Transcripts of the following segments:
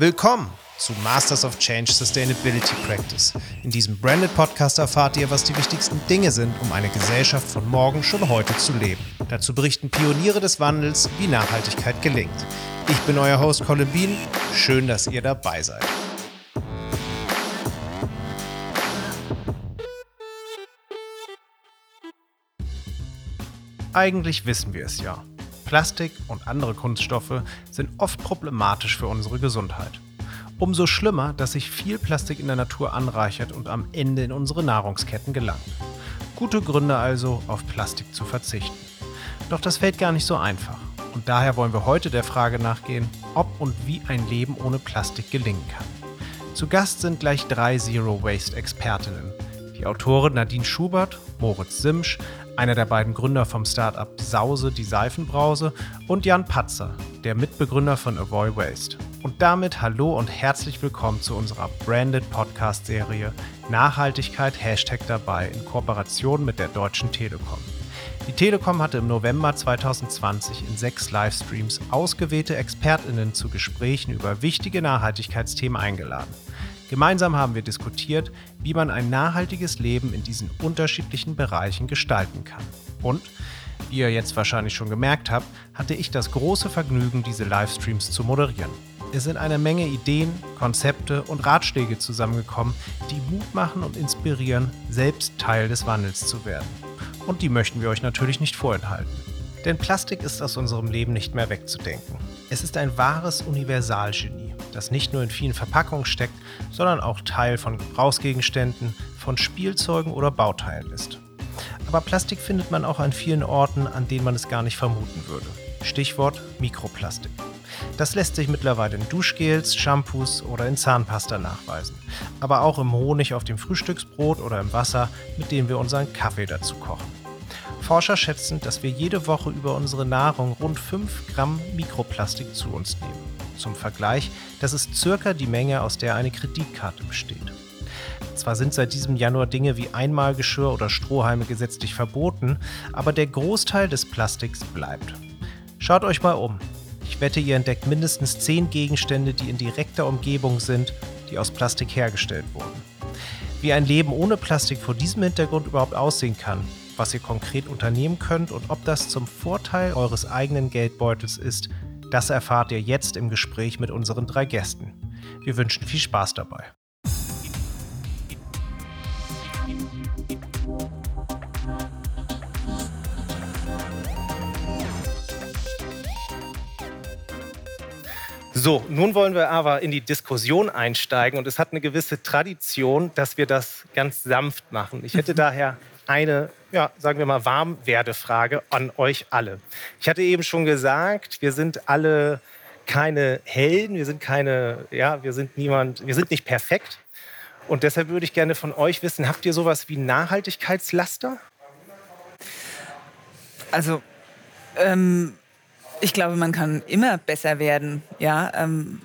Willkommen zu Masters of Change Sustainability Practice. In diesem Branded Podcast erfahrt ihr, was die wichtigsten Dinge sind, um eine Gesellschaft von morgen schon heute zu leben. Dazu berichten Pioniere des Wandels, wie Nachhaltigkeit gelingt. Ich bin euer Host Colin Bean. Schön, dass ihr dabei seid. Eigentlich wissen wir es ja. Plastik und andere Kunststoffe sind oft problematisch für unsere Gesundheit. Umso schlimmer, dass sich viel Plastik in der Natur anreichert und am Ende in unsere Nahrungsketten gelangt. Gute Gründe also, auf Plastik zu verzichten. Doch das fällt gar nicht so einfach. Und daher wollen wir heute der Frage nachgehen, ob und wie ein Leben ohne Plastik gelingen kann. Zu Gast sind gleich drei Zero Waste Expertinnen. Die Autorin Nadine Schubert, Moritz Simsch, einer der beiden Gründer vom Startup Sause, die Seifenbrause, und Jan Patzer, der Mitbegründer von Avoid Waste. Und damit hallo und herzlich willkommen zu unserer Branded Podcast-Serie Nachhaltigkeit Hashtag dabei in Kooperation mit der Deutschen Telekom. Die Telekom hatte im November 2020 in sechs Livestreams ausgewählte ExpertInnen zu Gesprächen über wichtige Nachhaltigkeitsthemen eingeladen. Gemeinsam haben wir diskutiert, wie man ein nachhaltiges Leben in diesen unterschiedlichen Bereichen gestalten kann. Und, wie ihr jetzt wahrscheinlich schon gemerkt habt, hatte ich das große Vergnügen, diese Livestreams zu moderieren. Es sind eine Menge Ideen, Konzepte und Ratschläge zusammengekommen, die Mut machen und inspirieren, selbst Teil des Wandels zu werden. Und die möchten wir euch natürlich nicht vorenthalten. Denn Plastik ist aus unserem Leben nicht mehr wegzudenken. Es ist ein wahres Universalgenie, das nicht nur in vielen Verpackungen steckt, sondern auch Teil von Gebrauchsgegenständen, von Spielzeugen oder Bauteilen ist. Aber Plastik findet man auch an vielen Orten, an denen man es gar nicht vermuten würde. Stichwort Mikroplastik. Das lässt sich mittlerweile in Duschgels, Shampoos oder in Zahnpasta nachweisen. Aber auch im Honig auf dem Frühstücksbrot oder im Wasser, mit dem wir unseren Kaffee dazu kochen. Forscher schätzen, dass wir jede Woche über unsere Nahrung rund 5 Gramm Mikroplastik zu uns nehmen. Zum Vergleich, das ist circa die Menge, aus der eine Kreditkarte besteht. Zwar sind seit diesem Januar Dinge wie Einmalgeschirr oder Strohhalme gesetzlich verboten, aber der Großteil des Plastiks bleibt. Schaut euch mal um. Ich wette, ihr entdeckt mindestens 10 Gegenstände, die in direkter Umgebung sind, die aus Plastik hergestellt wurden. Wie ein Leben ohne Plastik vor diesem Hintergrund überhaupt aussehen kann, was ihr konkret unternehmen könnt und ob das zum Vorteil eures eigenen Geldbeutels ist, das erfahrt ihr jetzt im Gespräch mit unseren drei Gästen. Wir wünschen viel Spaß dabei. So, nun wollen wir aber in die Diskussion einsteigen und es hat eine gewisse Tradition, dass wir das ganz sanft machen. Ich hätte daher eine, ja, sagen wir mal, Warmwerdefrage an euch alle. Ich hatte eben schon gesagt, wir sind alle keine Helden, wir sind keine, ja, wir sind niemand, wir sind nicht perfekt. Und deshalb würde ich gerne von euch wissen, habt ihr sowas wie Nachhaltigkeitslaster? Also, ähm, ich glaube, man kann immer besser werden. Ja, ähm,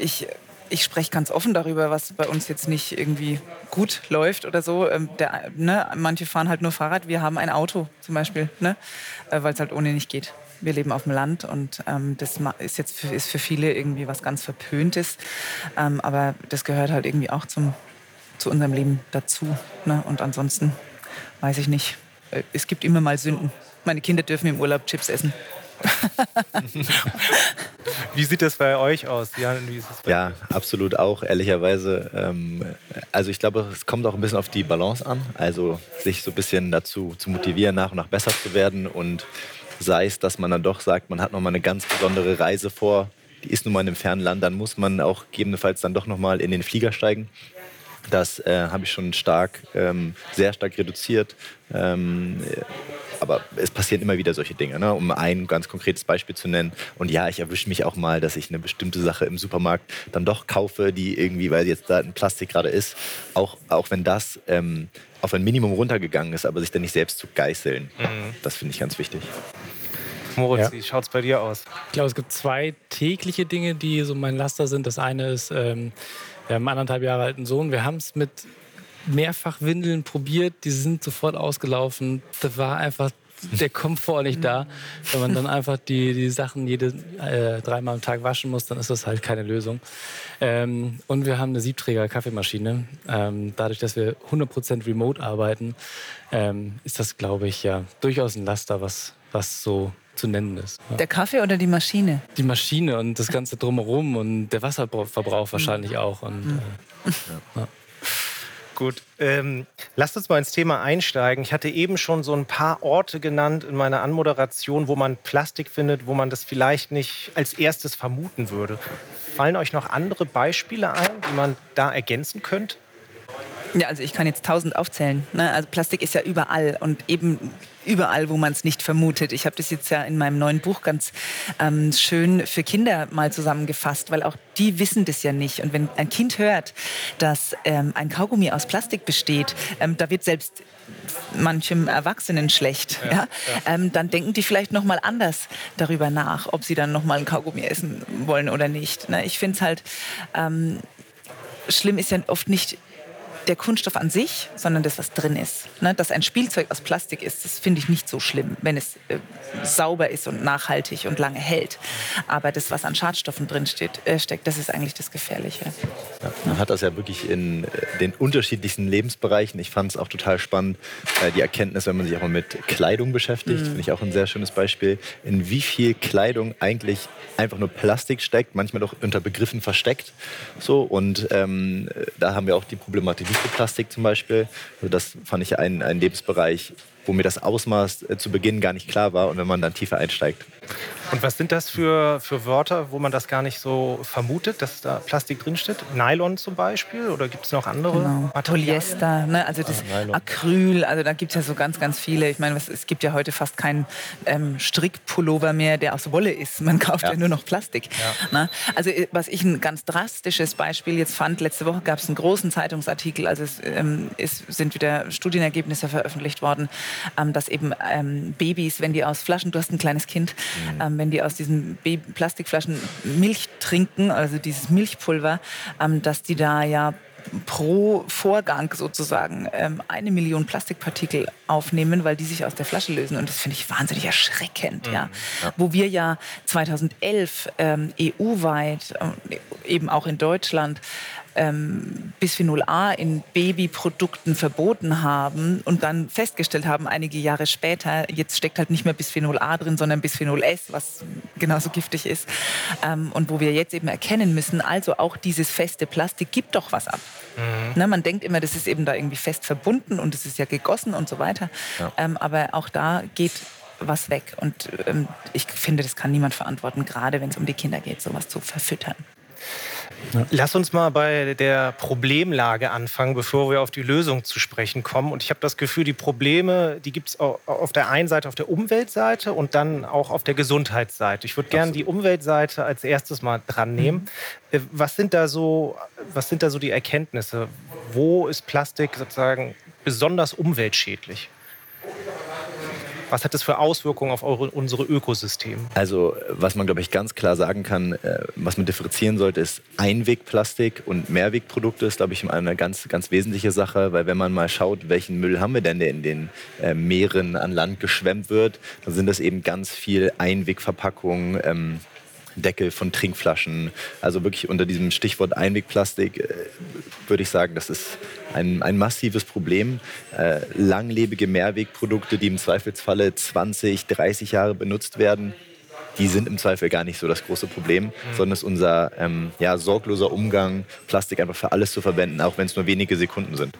ich ich spreche ganz offen darüber, was bei uns jetzt nicht irgendwie gut läuft oder so. Ähm, der, ne, manche fahren halt nur Fahrrad, wir haben ein Auto zum Beispiel, ne, äh, weil es halt ohne nicht geht. Wir leben auf dem Land und ähm, das ist jetzt für, ist für viele irgendwie was ganz Verpöntes. Ähm, aber das gehört halt irgendwie auch zum, zu unserem Leben dazu. Ne? Und ansonsten weiß ich nicht. Äh, es gibt immer mal Sünden. Meine Kinder dürfen im Urlaub Chips essen. wie sieht das bei euch aus? Jan, ja, absolut auch, ehrlicherweise. Ähm, also ich glaube, es kommt auch ein bisschen auf die Balance an. Also sich so ein bisschen dazu zu motivieren, nach und nach besser zu werden. Und sei es, dass man dann doch sagt, man hat nochmal eine ganz besondere Reise vor, die ist nun mal in einem fernen Land, dann muss man auch gegebenenfalls dann doch nochmal in den Flieger steigen. Das äh, habe ich schon stark, ähm, sehr stark reduziert. Ähm, aber es passieren immer wieder solche Dinge, ne? um ein ganz konkretes Beispiel zu nennen. Und ja, ich erwische mich auch mal, dass ich eine bestimmte Sache im Supermarkt dann doch kaufe, die irgendwie, weil jetzt da ein Plastik gerade ist, auch, auch wenn das ähm, auf ein Minimum runtergegangen ist, aber sich dann nicht selbst zu geißeln. Mhm. Das finde ich ganz wichtig. Moritz, ja. wie schaut es bei dir aus? Ich glaube, es gibt zwei tägliche Dinge, die so mein Laster sind. Das eine ist, ähm, wir haben einen anderthalb Jahre alten Sohn. Wir haben es mit mehrfach Windeln probiert, die sind sofort ausgelaufen. Das war einfach der Komfort nicht da. Wenn man dann einfach die, die Sachen jede äh, dreimal am Tag waschen muss, dann ist das halt keine Lösung. Ähm, und wir haben eine Siebträger-Kaffeemaschine. Ähm, dadurch, dass wir 100% remote arbeiten, ähm, ist das, glaube ich, ja durchaus ein Laster, was, was so zu nennen ist. Ja. Der Kaffee oder die Maschine? Die Maschine und das Ganze drumherum und der Wasserverbrauch wahrscheinlich auch. Und, mhm. äh, ja. Gut, ähm, lasst uns mal ins Thema einsteigen. Ich hatte eben schon so ein paar Orte genannt in meiner Anmoderation, wo man Plastik findet, wo man das vielleicht nicht als erstes vermuten würde. Fallen euch noch andere Beispiele ein, die man da ergänzen könnte? Ja, also ich kann jetzt tausend aufzählen. Ne? Also Plastik ist ja überall und eben überall, wo man es nicht vermutet. Ich habe das jetzt ja in meinem neuen Buch ganz ähm, schön für Kinder mal zusammengefasst, weil auch die wissen das ja nicht. Und wenn ein Kind hört, dass ähm, ein Kaugummi aus Plastik besteht, ähm, da wird selbst manchem Erwachsenen schlecht, ja, ja? ja. Ähm, dann denken die vielleicht noch mal anders darüber nach, ob sie dann noch mal ein Kaugummi essen wollen oder nicht. Ne? Ich finde es halt ähm, schlimm ist ja oft nicht der Kunststoff an sich, sondern das, was drin ist. Ne? Dass ein Spielzeug aus Plastik ist, das finde ich nicht so schlimm, wenn es äh, sauber ist und nachhaltig und lange hält. Aber das, was an Schadstoffen drin steht, äh, steckt, das ist eigentlich das Gefährliche. Ja, man hat das ja wirklich in äh, den unterschiedlichsten Lebensbereichen. Ich fand es auch total spannend, äh, die Erkenntnis, wenn man sich auch mal mit Kleidung beschäftigt, mhm. finde ich auch ein sehr schönes Beispiel, in wie viel Kleidung eigentlich einfach nur Plastik steckt, manchmal doch unter Begriffen versteckt. So, und ähm, da haben wir auch die Problematik Mikroplastik zum Beispiel. Also das fand ich ein, ein Lebensbereich, wo mir das Ausmaß äh, zu Beginn gar nicht klar war und wenn man dann tiefer einsteigt. Und was sind das für, für Wörter, wo man das gar nicht so vermutet, dass da Plastik drinsteht? Nylon zum Beispiel oder gibt es noch andere? Genau. Polyester, ne? also das ah, Acryl, also da gibt es ja so ganz, ganz viele. Ich meine, es gibt ja heute fast keinen ähm, Strickpullover mehr, der aus Wolle ist. Man kauft ja, ja nur noch Plastik. Ja. Ne? Also äh, was ich ein ganz drastisches Beispiel jetzt fand, letzte Woche gab es einen großen Zeitungsartikel, also es ähm, ist, sind wieder Studienergebnisse veröffentlicht worden, ähm, dass eben ähm, Babys, wenn die aus Flaschen, du hast ein kleines Kind, mhm. Ähm, wenn die aus diesen Baby Plastikflaschen Milch trinken, also dieses Milchpulver, ähm, dass die da ja pro Vorgang sozusagen ähm, eine Million Plastikpartikel aufnehmen, weil die sich aus der Flasche lösen. Und das finde ich wahnsinnig erschreckend. Mhm. Ja. ja. Wo wir ja 2011 ähm, EU-weit, äh, eben auch in Deutschland, ähm, Bisphenol A in Babyprodukten verboten haben und dann festgestellt haben, einige Jahre später, jetzt steckt halt nicht mehr Bisphenol A drin, sondern Bisphenol S, was genauso giftig ist. Ähm, und wo wir jetzt eben erkennen müssen, also auch dieses feste Plastik gibt doch was ab. Mhm. Ne, man denkt immer, das ist eben da irgendwie fest verbunden und es ist ja gegossen und so weiter. Ja. Ähm, aber auch da geht was weg. Und ähm, ich finde, das kann niemand verantworten, gerade wenn es um die Kinder geht, sowas zu verfüttern. Ja. Lass uns mal bei der Problemlage anfangen, bevor wir auf die Lösung zu sprechen kommen. Und ich habe das Gefühl, die Probleme, die gibt es auf der einen Seite auf der Umweltseite und dann auch auf der Gesundheitsseite. Ich würde gerne die Umweltseite als erstes mal dran nehmen. Mhm. Was sind da so, was sind da so die Erkenntnisse? Wo ist Plastik sozusagen besonders umweltschädlich? Was hat das für Auswirkungen auf eure, unsere Ökosysteme? Also, was man, glaube ich, ganz klar sagen kann, äh, was man differenzieren sollte, ist Einwegplastik und Mehrwegprodukte ist, glaube ich, eine ganz, ganz wesentliche Sache, weil wenn man mal schaut, welchen Müll haben wir denn, der in den äh, Meeren an Land geschwemmt wird, dann sind das eben ganz viel Einwegverpackungen. Ähm, Deckel von Trinkflaschen. Also wirklich unter diesem Stichwort Einwegplastik äh, würde ich sagen, das ist ein, ein massives Problem. Äh, langlebige Mehrwegprodukte, die im Zweifelsfalle 20, 30 Jahre benutzt werden, die sind im Zweifel gar nicht so das große Problem, mhm. sondern es ist unser ähm, ja, sorgloser Umgang, Plastik einfach für alles zu verwenden, auch wenn es nur wenige Sekunden sind.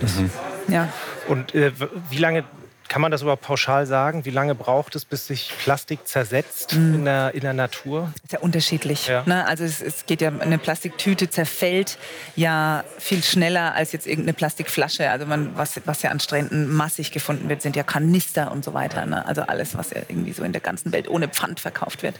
Mhm. Ja. Und äh, wie lange kann man das überhaupt pauschal sagen? Wie lange braucht es, bis sich Plastik zersetzt mm. in, der, in der Natur? Ist ja unterschiedlich. Ja. Ne? Also es, es, geht ja, eine Plastiktüte zerfällt ja viel schneller als jetzt irgendeine Plastikflasche. Also man, was, was ja an Stränden massig gefunden wird, sind ja Kanister und so weiter. Ne? Also alles, was ja irgendwie so in der ganzen Welt ohne Pfand verkauft wird.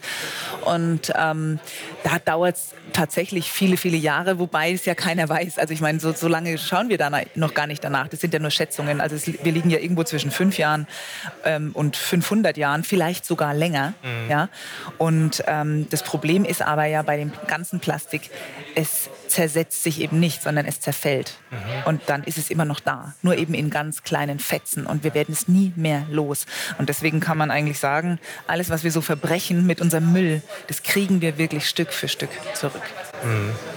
Und ähm, da dauert es tatsächlich viele, viele Jahre, wobei es ja keiner weiß. Also ich meine, so, so lange schauen wir da noch gar nicht danach. Das sind ja nur Schätzungen. Also es, wir liegen ja irgendwo zwischen fünf fünf Jahren ähm, und 500 Jahren, vielleicht sogar länger. Mhm. Ja? Und ähm, das Problem ist aber ja bei dem ganzen Plastik, es zersetzt sich eben nicht, sondern es zerfällt. Mhm. Und dann ist es immer noch da, nur eben in ganz kleinen Fetzen. Und wir werden es nie mehr los. Und deswegen kann man eigentlich sagen, alles, was wir so verbrechen mit unserem Müll, das kriegen wir wirklich Stück für Stück zurück. Mhm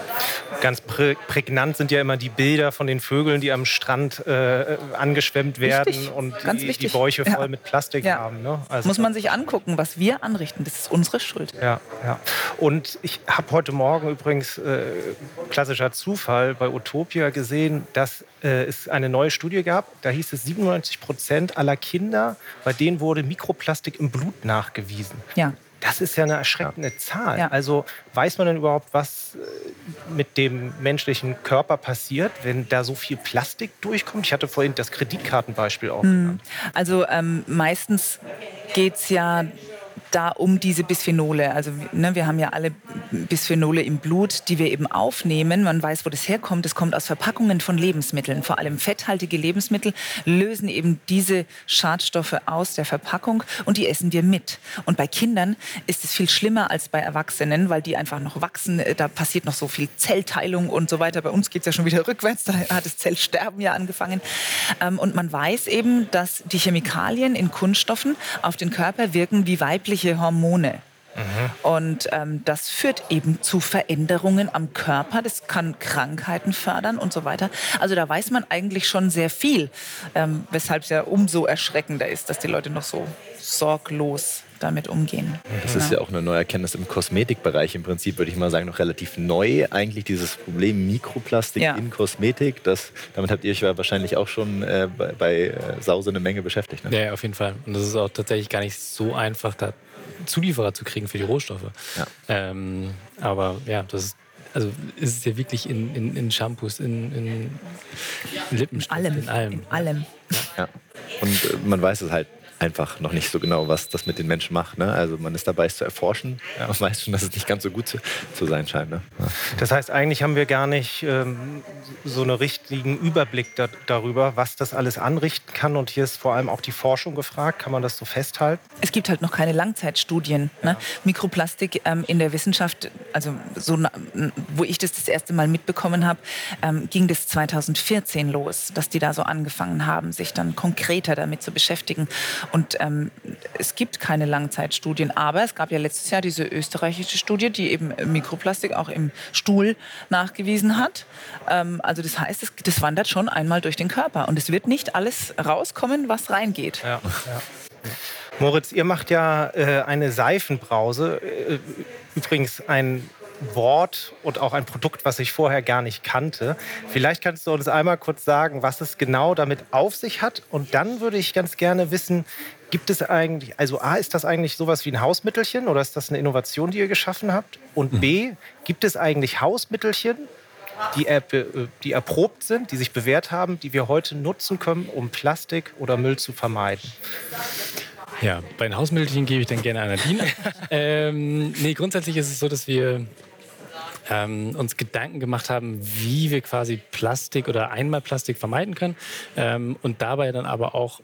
ganz prä prägnant sind ja immer die Bilder von den Vögeln, die am Strand äh, angeschwemmt werden wichtig. und die, die, Bäuche voll ja. mit Plastik ja. haben. Ne? Also Muss man sich angucken, was wir anrichten. Das ist unsere Schuld. Ja, ja. Und ich habe heute Morgen übrigens, äh, klassischer Zufall, bei Utopia gesehen, dass äh, es eine neue Studie gab. Da hieß es, 97 Prozent aller Kinder, bei denen wurde Mikroplastik im Blut nachgewiesen. Ja. Das ist ja eine erschreckende Zahl. Ja. Also weiß man denn überhaupt, was äh, mit dem menschlichen Körper passiert, wenn da so viel Plastik durchkommt? Ich hatte vorhin das Kreditkartenbeispiel auch. Mhm. Also ähm, meistens geht es ja da um diese Bisphenole. Also ne, wir haben ja alle Bisphenole im Blut, die wir eben aufnehmen. Man weiß, wo das herkommt. Es kommt aus Verpackungen von Lebensmitteln. Vor allem fetthaltige Lebensmittel lösen eben diese Schadstoffe aus der Verpackung und die essen wir mit. Und bei Kindern ist es viel schlimmer als bei Erwachsenen, weil die einfach noch wachsen. Da passiert noch so viel Zellteilung und so weiter. Bei uns geht es ja schon wieder rückwärts. Da hat das Zellsterben ja angefangen. Ähm, und man weiß eben, dass die Chemikalien in Kunststoffen auf den Körper wirken wie weibliche weibliche Hormone. Mhm. Und ähm, das führt eben zu Veränderungen am Körper. Das kann Krankheiten fördern und so weiter. Also da weiß man eigentlich schon sehr viel, ähm, weshalb es ja umso erschreckender ist, dass die Leute noch so sorglos damit umgehen. Das ist ja auch eine neue Erkenntnis im Kosmetikbereich. Im Prinzip würde ich mal sagen, noch relativ neu eigentlich dieses Problem Mikroplastik ja. in Kosmetik. Das, damit habt ihr euch wahrscheinlich auch schon äh, bei, bei äh, Sause eine Menge beschäftigt. Ne? Ja, auf jeden Fall. Und das ist auch tatsächlich gar nicht so einfach, da Zulieferer zu kriegen für die Rohstoffe. Ja. Ähm, aber ja, das ist also ist es ja wirklich in, in, in Shampoos, in, in Lippenstift, in allem. In allem. In allem. Ja. Und äh, man weiß es halt einfach noch nicht so genau, was das mit den Menschen macht. Ne? Also man ist dabei, es zu erforschen. Ja. Man weiß schon, dass es nicht ganz so gut zu, zu sein scheint. Ne? Ja. Das heißt, eigentlich haben wir gar nicht ähm, so einen richtigen Überblick da, darüber, was das alles anrichten kann. Und hier ist vor allem auch die Forschung gefragt. Kann man das so festhalten? Es gibt halt noch keine Langzeitstudien. Ne? Mikroplastik ähm, in der Wissenschaft, also so, wo ich das das erste Mal mitbekommen habe, ähm, ging das 2014 los, dass die da so angefangen haben, sich dann konkreter damit zu beschäftigen. Und ähm, es gibt keine Langzeitstudien, aber es gab ja letztes Jahr diese österreichische Studie, die eben Mikroplastik auch im Stuhl nachgewiesen hat. Ähm, also das heißt, es, das wandert schon einmal durch den Körper und es wird nicht alles rauskommen, was reingeht. Ja, ja. Moritz, ihr macht ja äh, eine Seifenbrause. Äh, übrigens ein Wort und auch ein Produkt, was ich vorher gar nicht kannte. Vielleicht kannst du uns einmal kurz sagen, was es genau damit auf sich hat. Und dann würde ich ganz gerne wissen, gibt es eigentlich, also A, ist das eigentlich sowas wie ein Hausmittelchen oder ist das eine Innovation, die ihr geschaffen habt? Und B, gibt es eigentlich Hausmittelchen, die, er, die erprobt sind, die sich bewährt haben, die wir heute nutzen können, um Plastik oder Müll zu vermeiden? Ja, bei den Hausmittelchen gebe ich dann gerne an Nadine. ähm, nee, grundsätzlich ist es so, dass wir ähm, uns Gedanken gemacht haben, wie wir quasi Plastik oder Einmalplastik vermeiden können ähm, und dabei dann aber auch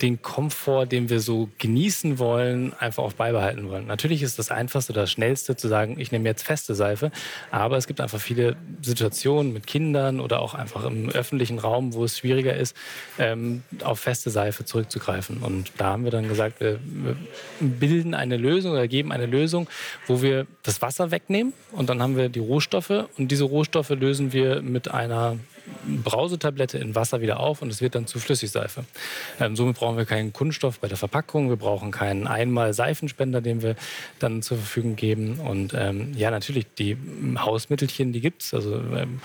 den Komfort, den wir so genießen wollen, einfach auch beibehalten wollen. Natürlich ist das Einfachste das Schnellste zu sagen, ich nehme jetzt feste Seife, aber es gibt einfach viele Situationen mit Kindern oder auch einfach im öffentlichen Raum, wo es schwieriger ist, ähm, auf feste Seife zurückzugreifen. Und da haben wir dann gesagt, wir bilden eine Lösung oder geben eine Lösung, wo wir das Wasser wegnehmen und dann haben wir die Rohstoffe und diese Rohstoffe lösen wir mit einer Brausetablette in Wasser wieder auf und es wird dann zu Flüssigseife. Ähm, somit brauchen wir keinen Kunststoff bei der Verpackung, wir brauchen keinen einmal Seifenspender, den wir dann zur Verfügung geben. Und ähm, ja, natürlich, die Hausmittelchen, die gibt es. Also ähm,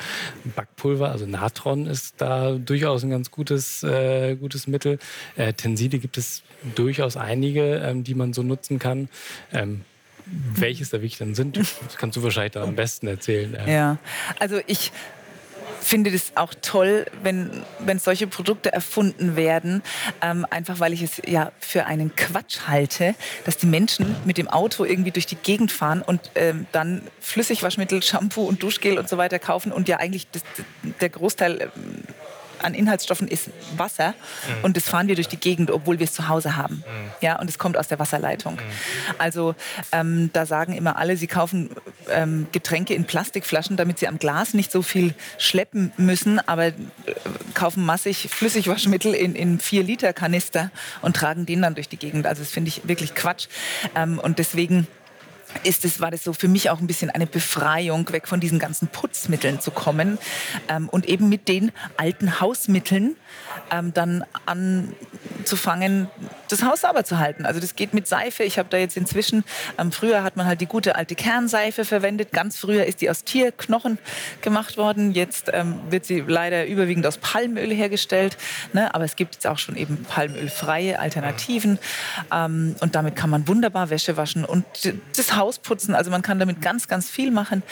Backpulver, also Natron ist da durchaus ein ganz gutes, äh, gutes Mittel. Äh, Tenside gibt es durchaus einige, ähm, die man so nutzen kann. Ähm, welches da wirklich dann sind, das kannst du wahrscheinlich da am besten erzählen. Ja, also ich finde das auch toll, wenn, wenn solche Produkte erfunden werden, ähm, einfach weil ich es ja für einen Quatsch halte, dass die Menschen mit dem Auto irgendwie durch die Gegend fahren und ähm, dann Flüssigwaschmittel, Shampoo und Duschgel und so weiter kaufen und ja eigentlich das, der Großteil ähm, an Inhaltsstoffen ist Wasser mhm. und das fahren wir durch die Gegend, obwohl wir es zu Hause haben. Mhm. Ja, und es kommt aus der Wasserleitung. Mhm. Also ähm, da sagen immer alle, sie kaufen ähm, Getränke in Plastikflaschen, damit sie am Glas nicht so viel schleppen müssen, aber äh, kaufen massig Flüssigwaschmittel in, in vier Liter Kanister und tragen den dann durch die Gegend. Also das finde ich wirklich Quatsch. Ähm, und deswegen ist es, war das so für mich auch ein bisschen eine Befreiung, weg von diesen ganzen Putzmitteln zu kommen ähm, und eben mit den alten Hausmitteln ähm, dann anzufangen, das Haus sauber zu halten. Also das geht mit Seife. Ich habe da jetzt inzwischen, ähm, früher hat man halt die gute alte Kernseife verwendet. Ganz früher ist die aus Tierknochen gemacht worden. Jetzt ähm, wird sie leider überwiegend aus Palmöl hergestellt. Ne? Aber es gibt jetzt auch schon eben palmölfreie Alternativen. Ähm, und damit kann man wunderbar Wäsche waschen und das Haus putzen. Also man kann damit ganz, ganz viel machen.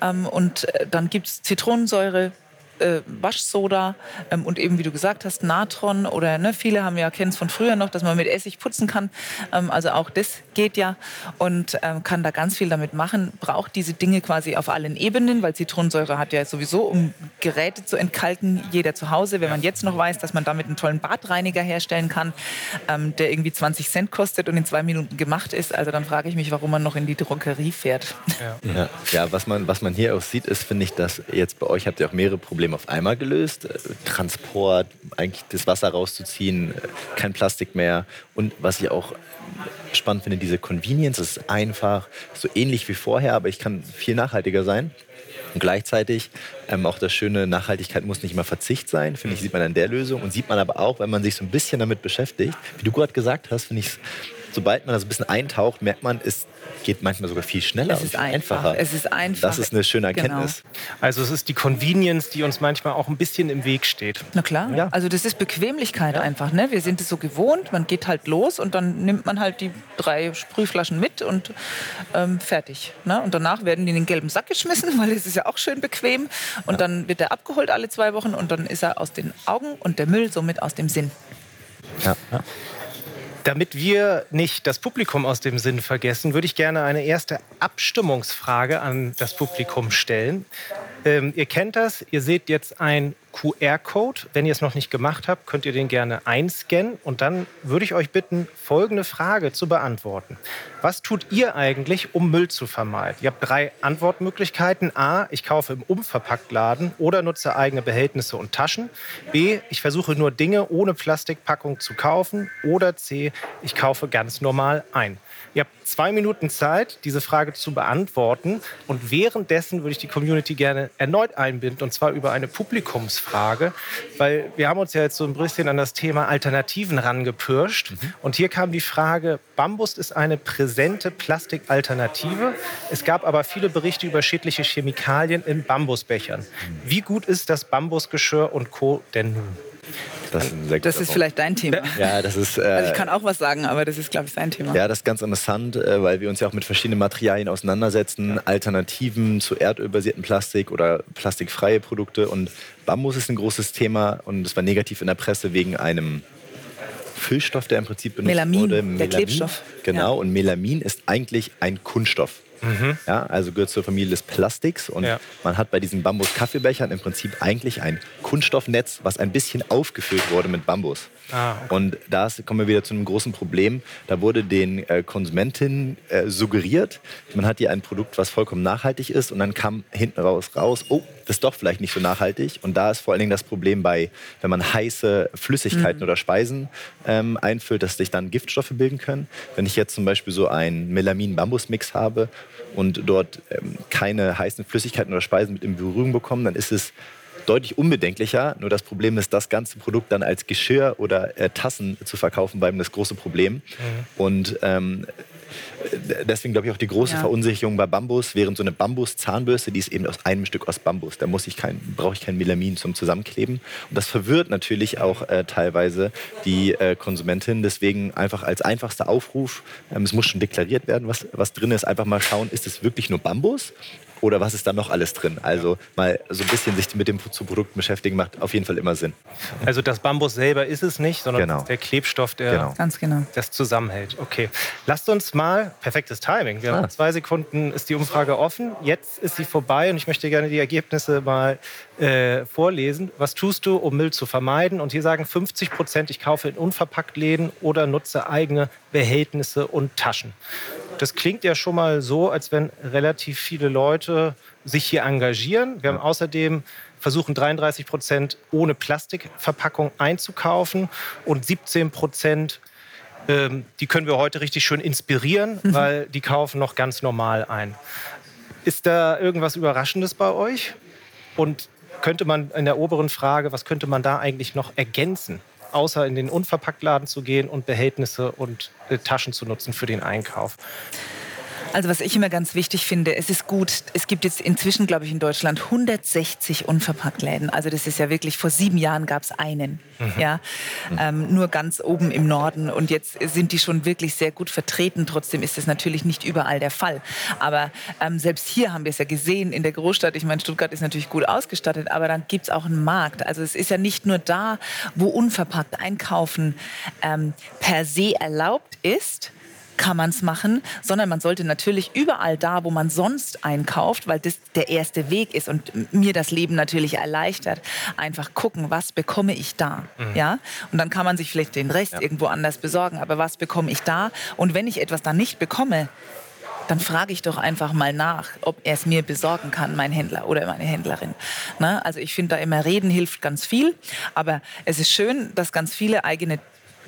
Ähm, und äh, dann gibt es Zitronensäure, äh, Waschsoda ähm, und eben, wie du gesagt hast, Natron oder ne, viele haben ja, kennen es von früher noch, dass man mit Essig putzen kann. Ähm, also auch das geht ja und ähm, kann da ganz viel damit machen. Braucht diese Dinge quasi auf allen Ebenen, weil Zitronensäure hat ja sowieso, um Geräte zu entkalken, jeder zu Hause. Wenn man jetzt noch weiß, dass man damit einen tollen Badreiniger herstellen kann, ähm, der irgendwie 20 Cent kostet und in zwei Minuten gemacht ist, also dann frage ich mich, warum man noch in die Drogerie fährt. Ja, ja. ja was, man, was man hier auch sieht, ist, finde ich, dass jetzt bei euch habt ihr auch mehrere Probleme Problem auf einmal gelöst. Äh, Transport, eigentlich das Wasser rauszuziehen, äh, kein Plastik mehr. Und was ich auch spannend finde, diese Convenience, es ist einfach, so ähnlich wie vorher, aber ich kann viel nachhaltiger sein. Und gleichzeitig ähm, auch das schöne, Nachhaltigkeit muss nicht immer Verzicht sein, finde ich, sieht man an der Lösung. Und sieht man aber auch, wenn man sich so ein bisschen damit beschäftigt, wie du gerade gesagt hast, finde ich, sobald man das ein bisschen eintaucht, merkt man, es geht manchmal sogar viel schneller es ist und einfacher. Es ist einfach. Das ist eine schöne genau. Erkenntnis. Genau. Also es ist die Convenience, die uns manchmal auch ein bisschen im Weg steht. Na klar. Ja. Also das ist Bequemlichkeit ja. einfach. Ne? Wir sind es so gewohnt. Man geht halt los und dann nimmt man halt die drei Sprühflaschen mit und ähm, fertig. Ne? Und danach werden die in den gelben Sack geschmissen, weil es ist ja auch schön bequem. Und ja. dann wird er abgeholt alle zwei Wochen und dann ist er aus den Augen und der Müll somit aus dem Sinn. Ja. Damit wir nicht das Publikum aus dem Sinn vergessen, würde ich gerne eine erste Abstimmungsfrage an das Publikum stellen. Ähm, ihr kennt das, ihr seht jetzt ein QR-Code. Wenn ihr es noch nicht gemacht habt, könnt ihr den gerne einscannen. Und dann würde ich euch bitten, folgende Frage zu beantworten. Was tut ihr eigentlich, um Müll zu vermeiden? Ihr habt drei Antwortmöglichkeiten. A, ich kaufe im Umverpacktladen oder nutze eigene Behältnisse und Taschen. B, ich versuche nur Dinge ohne Plastikpackung zu kaufen. Oder C, ich kaufe ganz normal ein. Ihr habt zwei Minuten Zeit, diese Frage zu beantworten. Und währenddessen würde ich die Community gerne erneut einbinden, und zwar über eine Publikumsfrage, weil wir haben uns ja jetzt so ein bisschen an das Thema Alternativen rangepirscht. Mhm. Und hier kam die Frage, Bambus ist eine präsente Plastikalternative. Es gab aber viele Berichte über schädliche Chemikalien in Bambusbechern. Wie gut ist das Bambusgeschirr und Co. denn nun? Das, ist, das ist vielleicht dein Thema. Ja, das ist. Äh, also ich kann auch was sagen, aber das ist, glaube ich, sein Thema. Ja, das ist ganz interessant, äh, weil wir uns ja auch mit verschiedenen Materialien auseinandersetzen, ja. Alternativen zu erdölbasierten Plastik oder plastikfreie Produkte. Und Bambus ist ein großes Thema und es war negativ in der Presse wegen einem Füllstoff, der im Prinzip benutzt Melamin, wurde. Melamin, der Klebstoff. Genau, ja. und Melamin ist eigentlich ein Kunststoff. Mhm. Ja, also gehört zur Familie des Plastiks. Und ja. man hat bei diesen Bambus-Kaffeebechern im Prinzip eigentlich ein Kunststoffnetz, was ein bisschen aufgefüllt wurde mit Bambus. Ah, okay. Und da kommen wir wieder zu einem großen Problem. Da wurde den äh, Konsumentinnen äh, suggeriert, man hat hier ein Produkt, was vollkommen nachhaltig ist. Und dann kam hinten raus, raus, oh, das ist doch vielleicht nicht so nachhaltig. Und da ist vor allen Dingen das Problem bei, wenn man heiße Flüssigkeiten mhm. oder Speisen ähm, einfüllt, dass sich dann Giftstoffe bilden können. Wenn ich jetzt zum Beispiel so einen Melamin-Bambus-Mix habe und dort ähm, keine heißen Flüssigkeiten oder Speisen mit in Berührung bekommen, dann ist es deutlich unbedenklicher. Nur das Problem ist, das ganze Produkt dann als Geschirr oder äh, Tassen zu verkaufen, bleibt das große Problem. Mhm. Und ähm, deswegen glaube ich auch die große ja. Verunsicherung bei Bambus, während so eine Bambus-Zahnbürste, die ist eben aus einem Stück aus Bambus. Da muss ich kein, brauche ich kein Melamin zum Zusammenkleben. Und das verwirrt natürlich auch äh, teilweise die äh, Konsumentin. Deswegen einfach als einfachster Aufruf, ähm, es muss schon deklariert werden, was, was drin ist. Einfach mal schauen, ist es wirklich nur Bambus Oder was ist da noch alles drin? Also mal so ein bisschen sich mit dem Produkt beschäftigen, macht auf jeden Fall immer Sinn. Also das Bambus selber ist es nicht, sondern genau. der Klebstoff, der genau. Ganz genau. das zusammenhält. Okay, lasst uns mal, perfektes Timing, wir ah. haben zwei Sekunden, ist die Umfrage offen, jetzt ist sie vorbei und ich möchte gerne die Ergebnisse mal äh, vorlesen. Was tust du, um Müll zu vermeiden? Und hier sagen 50 Prozent, ich kaufe in unverpackt Läden oder nutze eigene Behältnisse und Taschen. Das klingt ja schon mal so, als wenn relativ viele Leute sich hier engagieren. Wir haben außerdem versuchen 33 Prozent ohne Plastikverpackung einzukaufen und 17 Prozent, ähm, die können wir heute richtig schön inspirieren, mhm. weil die kaufen noch ganz normal ein. Ist da irgendwas Überraschendes bei euch? Und könnte man in der oberen Frage, was könnte man da eigentlich noch ergänzen? Außer in den Unverpacktladen zu gehen und Behältnisse und äh, Taschen zu nutzen für den Einkauf. Also was ich immer ganz wichtig finde, es ist gut, es gibt jetzt inzwischen, glaube ich, in Deutschland 160 Unverpacktläden. Also das ist ja wirklich, vor sieben Jahren gab es einen, mhm. ja, ähm, nur ganz oben im Norden. Und jetzt sind die schon wirklich sehr gut vertreten. Trotzdem ist es natürlich nicht überall der Fall. Aber ähm, selbst hier haben wir es ja gesehen in der Großstadt. Ich meine, Stuttgart ist natürlich gut ausgestattet, aber dann gibt es auch einen Markt. Also es ist ja nicht nur da, wo unverpackt einkaufen ähm, per se erlaubt ist, kann man es machen, sondern man sollte natürlich überall da, wo man sonst einkauft, weil das der erste Weg ist und mir das Leben natürlich erleichtert, einfach gucken, was bekomme ich da, mhm. ja? Und dann kann man sich vielleicht den Rest ja. irgendwo anders besorgen, aber was bekomme ich da? Und wenn ich etwas da nicht bekomme, dann frage ich doch einfach mal nach, ob er es mir besorgen kann, mein Händler oder meine Händlerin. Na, also ich finde da immer reden hilft ganz viel, aber es ist schön, dass ganz viele eigene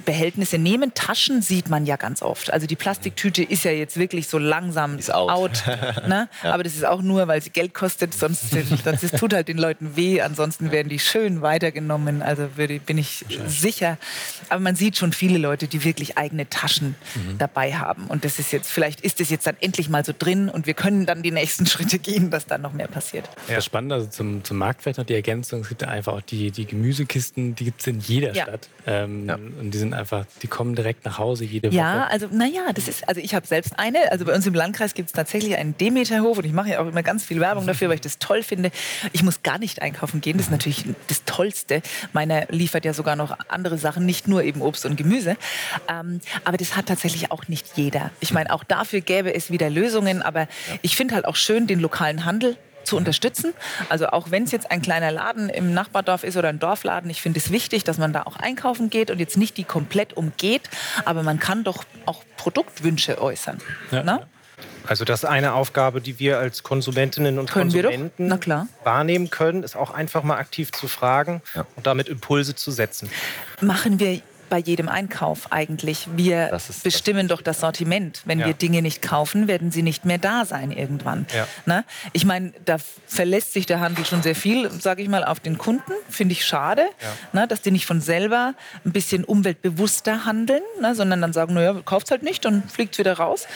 Behältnisse nehmen. Taschen sieht man ja ganz oft. Also die Plastiktüte ist ja jetzt wirklich so langsam ist out. out ne? ja. Aber das ist auch nur, weil sie Geld kostet. Sonst das ist, tut halt den Leuten weh. Ansonsten werden die schön weitergenommen. Also würde, bin ich sicher. Aber man sieht schon viele Leute, die wirklich eigene Taschen mhm. dabei haben. Und das ist jetzt, vielleicht ist das jetzt dann endlich mal so drin und wir können dann die nächsten Schritte gehen, dass dann noch mehr passiert. Ja, spannend. Also zum, zum Markt vielleicht noch die Ergänzung. Es gibt ja einfach auch die, die Gemüsekisten, die gibt es in jeder ja. Stadt. Ähm, ja. Und sind einfach, die kommen direkt nach Hause jede Woche. Ja, also naja, das ist, also ich habe selbst eine. Also bei uns im Landkreis gibt es tatsächlich einen Demeterhof und ich mache ja auch immer ganz viel Werbung dafür, weil ich das toll finde. Ich muss gar nicht einkaufen gehen. Das ist natürlich das Tollste. Meiner liefert ja sogar noch andere Sachen, nicht nur eben Obst und Gemüse. Ähm, aber das hat tatsächlich auch nicht jeder. Ich meine, auch dafür gäbe es wieder Lösungen. Aber ich finde halt auch schön den lokalen Handel zu unterstützen. Also auch wenn es jetzt ein kleiner Laden im Nachbardorf ist oder ein Dorfladen, ich finde es wichtig, dass man da auch einkaufen geht und jetzt nicht die komplett umgeht, aber man kann doch auch Produktwünsche äußern. Ja. Ne? Also das ist eine Aufgabe, die wir als Konsumentinnen und können Konsumenten wahrnehmen können, ist auch einfach mal aktiv zu fragen ja. und damit Impulse zu setzen. Machen wir bei jedem Einkauf eigentlich. Wir bestimmen doch das Sortiment. Wenn ja. wir Dinge nicht kaufen, werden sie nicht mehr da sein irgendwann. Ja. Ne? Ich meine, da verlässt sich der Handel schon sehr viel, sage ich mal, auf den Kunden. Finde ich schade, ja. ne? dass die nicht von selber ein bisschen umweltbewusster handeln, ne? sondern dann sagen, naja, kauft es halt nicht, dann fliegt es wieder raus.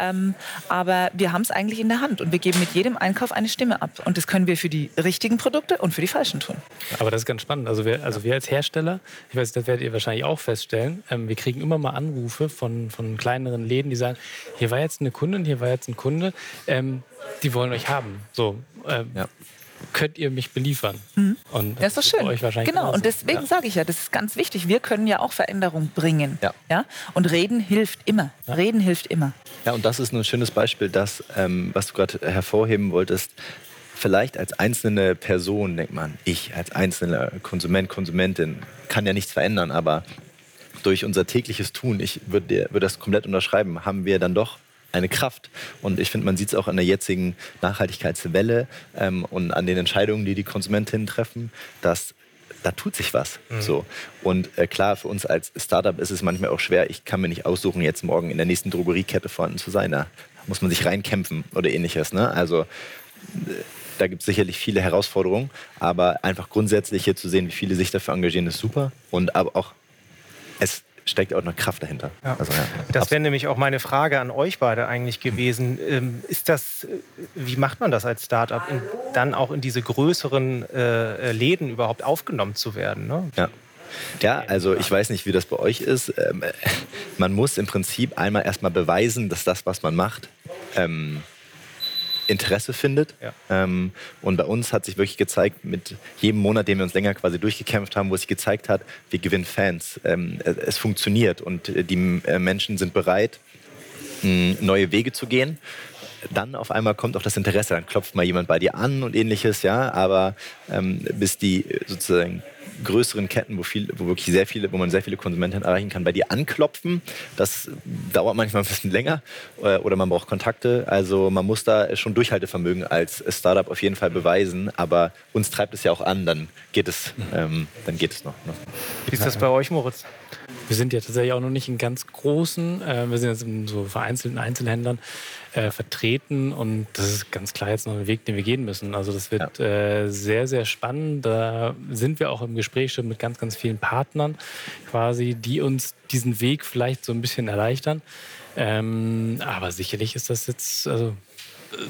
Ähm, aber wir haben es eigentlich in der Hand und wir geben mit jedem Einkauf eine Stimme ab. Und das können wir für die richtigen Produkte und für die falschen tun. Aber das ist ganz spannend. Also wir, also wir als Hersteller, ich weiß, das werdet ihr wahrscheinlich auch feststellen. Ähm, wir kriegen immer mal Anrufe von, von kleineren Läden, die sagen, hier war jetzt eine Kundin, hier war jetzt ein Kunde, ähm, die wollen euch haben. So, ähm, ja. könnt ihr mich beliefern? Mhm. Und das, das ist doch schön. Euch wahrscheinlich genau, und deswegen ja. sage ich ja, das ist ganz wichtig. Wir können ja auch Veränderung bringen. Ja. Ja? Und reden hilft immer. Ja. Reden hilft immer. Ja, und das ist ein schönes Beispiel, das, ähm, was du gerade hervorheben wolltest vielleicht als einzelne Person denkt man, ich als einzelner Konsument, Konsumentin kann ja nichts verändern, aber durch unser tägliches Tun, ich würde würd das komplett unterschreiben, haben wir dann doch eine Kraft. Und ich finde, man sieht es auch an der jetzigen Nachhaltigkeitswelle ähm, und an den Entscheidungen, die die Konsumentinnen treffen, dass da tut sich was. Mhm. So. Und äh, klar, für uns als Startup ist es manchmal auch schwer. Ich kann mir nicht aussuchen, jetzt morgen in der nächsten Drogeriekette vorhanden zu sein. Da muss man sich reinkämpfen oder ähnliches. Ne? Also da gibt es sicherlich viele Herausforderungen, aber einfach grundsätzlich hier zu sehen, wie viele sich dafür engagieren, ist super. Und aber auch es steckt auch eine Kraft dahinter. Ja. Also, ja, das wäre nämlich auch meine Frage an euch beide eigentlich gewesen. Ähm, ist das, äh, wie macht man das als Startup, in, dann auch in diese größeren äh, Läden überhaupt aufgenommen zu werden? Ne? Ja. Ja, also ich weiß nicht, wie das bei euch ist. Ähm, man muss im Prinzip einmal erstmal beweisen, dass das, was man macht, ähm, Interesse findet. Ja. Ähm, und bei uns hat sich wirklich gezeigt, mit jedem Monat, den wir uns länger quasi durchgekämpft haben, wo es sich gezeigt hat, wir gewinnen Fans. Ähm, es, es funktioniert und äh, die äh, Menschen sind bereit, neue Wege zu gehen dann auf einmal kommt auch das Interesse, dann klopft mal jemand bei dir an und ähnliches, ja, aber ähm, bis die sozusagen größeren Ketten, wo, viel, wo wirklich sehr viele, wo man sehr viele Konsumenten erreichen kann, bei dir anklopfen. Das dauert manchmal ein bisschen länger äh, oder man braucht Kontakte. Also man muss da schon Durchhaltevermögen als Startup auf jeden Fall beweisen. Aber uns treibt es ja auch an, dann geht es, ähm, dann geht es noch. Ne? Wie ist das bei euch, Moritz? Wir sind ja tatsächlich auch noch nicht in ganz großen, äh, wir sind jetzt in so vereinzelten Einzelhändlern äh, vertreten und das ist ganz klar jetzt noch ein Weg, den wir gehen müssen. Also das wird ja. äh, sehr, sehr spannend. Da sind wir auch im Gespräch schon mit ganz, ganz vielen Partnern quasi, die uns diesen Weg vielleicht so ein bisschen erleichtern. Ähm, aber sicherlich ist das jetzt, also